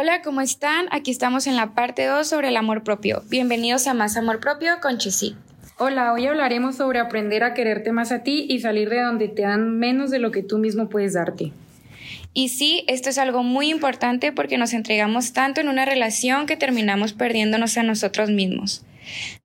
Hola, ¿cómo están? Aquí estamos en la parte 2 sobre el amor propio. Bienvenidos a Más Amor Propio con Chessy. Hola, hoy hablaremos sobre aprender a quererte más a ti y salir de donde te dan menos de lo que tú mismo puedes darte. Y sí, esto es algo muy importante porque nos entregamos tanto en una relación que terminamos perdiéndonos a nosotros mismos.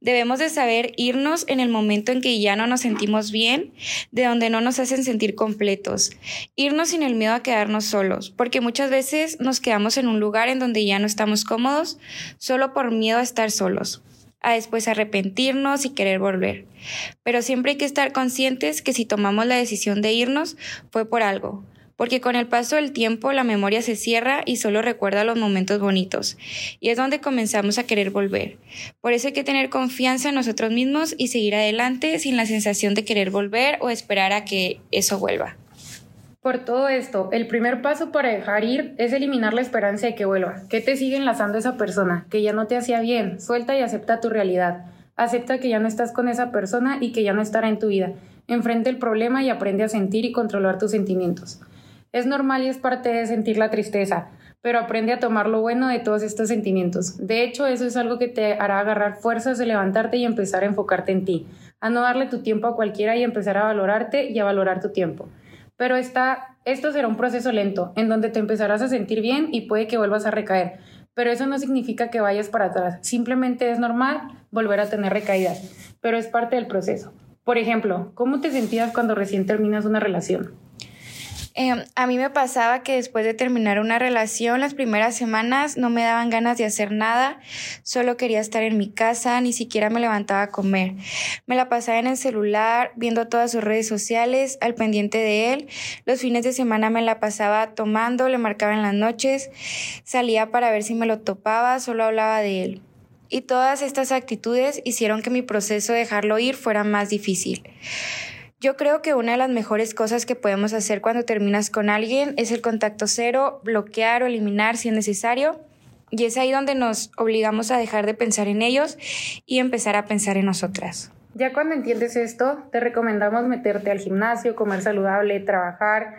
Debemos de saber irnos en el momento en que ya no nos sentimos bien, de donde no nos hacen sentir completos. Irnos sin el miedo a quedarnos solos, porque muchas veces nos quedamos en un lugar en donde ya no estamos cómodos, solo por miedo a estar solos a después arrepentirnos y querer volver. Pero siempre hay que estar conscientes que si tomamos la decisión de irnos fue por algo, porque con el paso del tiempo la memoria se cierra y solo recuerda los momentos bonitos, y es donde comenzamos a querer volver. Por eso hay que tener confianza en nosotros mismos y seguir adelante sin la sensación de querer volver o esperar a que eso vuelva. Por todo esto, el primer paso para dejar ir es eliminar la esperanza de que vuelva. ¿Qué te sigue enlazando esa persona? Que ya no te hacía bien. Suelta y acepta tu realidad. Acepta que ya no estás con esa persona y que ya no estará en tu vida. Enfrente el problema y aprende a sentir y controlar tus sentimientos. Es normal y es parte de sentir la tristeza, pero aprende a tomar lo bueno de todos estos sentimientos. De hecho, eso es algo que te hará agarrar fuerzas de levantarte y empezar a enfocarte en ti, a no darle tu tiempo a cualquiera y empezar a valorarte y a valorar tu tiempo. Pero esta, esto será un proceso lento, en donde te empezarás a sentir bien y puede que vuelvas a recaer. Pero eso no significa que vayas para atrás. Simplemente es normal volver a tener recaídas, pero es parte del proceso. Por ejemplo, ¿cómo te sentías cuando recién terminas una relación? Em, a mí me pasaba que después de terminar una relación, las primeras semanas no me daban ganas de hacer nada, solo quería estar en mi casa, ni siquiera me levantaba a comer. Me la pasaba en el celular, viendo todas sus redes sociales, al pendiente de él. Los fines de semana me la pasaba tomando, le marcaba en las noches, salía para ver si me lo topaba, solo hablaba de él. Y todas estas actitudes hicieron que mi proceso de dejarlo ir fuera más difícil. Yo creo que una de las mejores cosas que podemos hacer cuando terminas con alguien es el contacto cero, bloquear o eliminar si es necesario. Y es ahí donde nos obligamos a dejar de pensar en ellos y empezar a pensar en nosotras. Ya cuando entiendes esto, te recomendamos meterte al gimnasio, comer saludable, trabajar,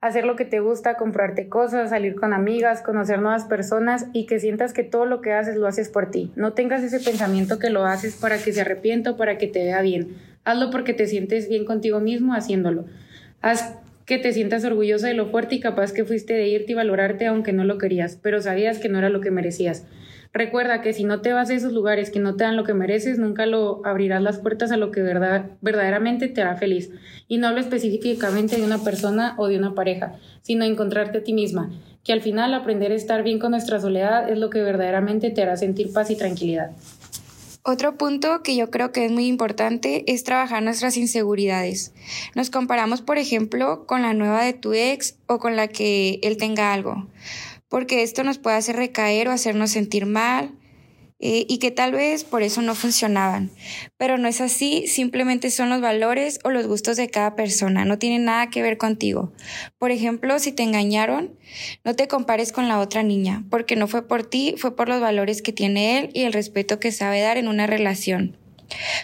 hacer lo que te gusta, comprarte cosas, salir con amigas, conocer nuevas personas y que sientas que todo lo que haces lo haces por ti. No tengas ese pensamiento que lo haces para que se arrepienta o para que te vea bien. Hazlo porque te sientes bien contigo mismo haciéndolo. Haz que te sientas orgullosa de lo fuerte y capaz que fuiste de irte y valorarte aunque no lo querías, pero sabías que no era lo que merecías. Recuerda que si no te vas a esos lugares que no te dan lo que mereces, nunca lo abrirás las puertas a lo que verdad, verdaderamente te hará feliz. Y no hablo específicamente de una persona o de una pareja, sino encontrarte a ti misma, que al final aprender a estar bien con nuestra soledad es lo que verdaderamente te hará sentir paz y tranquilidad. Otro punto que yo creo que es muy importante es trabajar nuestras inseguridades. Nos comparamos, por ejemplo, con la nueva de tu ex o con la que él tenga algo, porque esto nos puede hacer recaer o hacernos sentir mal eh, y que tal vez por eso no funcionaban. Pero no es así, simplemente son los valores o los gustos de cada persona, no tienen nada que ver contigo. Por ejemplo, si te engañaron, no te compares con la otra niña, porque no fue por ti, fue por los valores que tiene él y el respeto que sabe dar en una relación.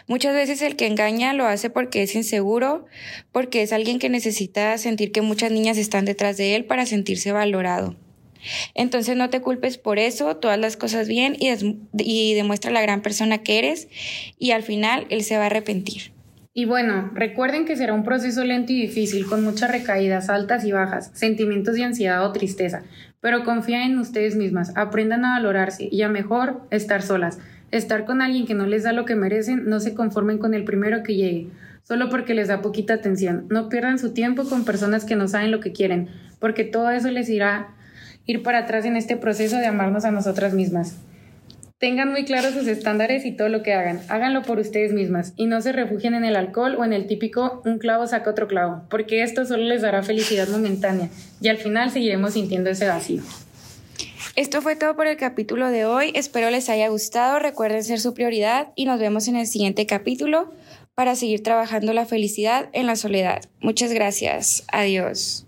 Muchas veces el que engaña lo hace porque es inseguro, porque es alguien que necesita sentir que muchas niñas están detrás de él para sentirse valorado. Entonces no te culpes por eso, todas las cosas bien y, demuestra la gran persona que eres y al final él se va a arrepentir. Y bueno, recuerden que será un proceso lento y difícil, con muchas recaídas altas y bajas, sentimientos de ansiedad o tristeza, pero confíen en ustedes mismas, aprendan a valorarse y a mejor estar solas. Estar con alguien que no les da lo que merecen, no se conformen con el primero que llegue, solo porque les da poquita atención. No pierdan su tiempo con personas que no saben lo que quieren, porque todo eso les irá ir para atrás en este proceso de amarnos a nosotras mismas. Tengan muy claros sus estándares y todo lo que hagan. Háganlo por ustedes mismas y no se refugien en el alcohol o en el típico un clavo saca otro clavo, porque esto solo les dará felicidad momentánea y al final seguiremos sintiendo ese vacío. Esto fue todo por el capítulo de hoy. Espero les haya gustado. Recuerden ser su prioridad y nos vemos en el siguiente capítulo para seguir trabajando la felicidad en la soledad. Muchas gracias. Adiós.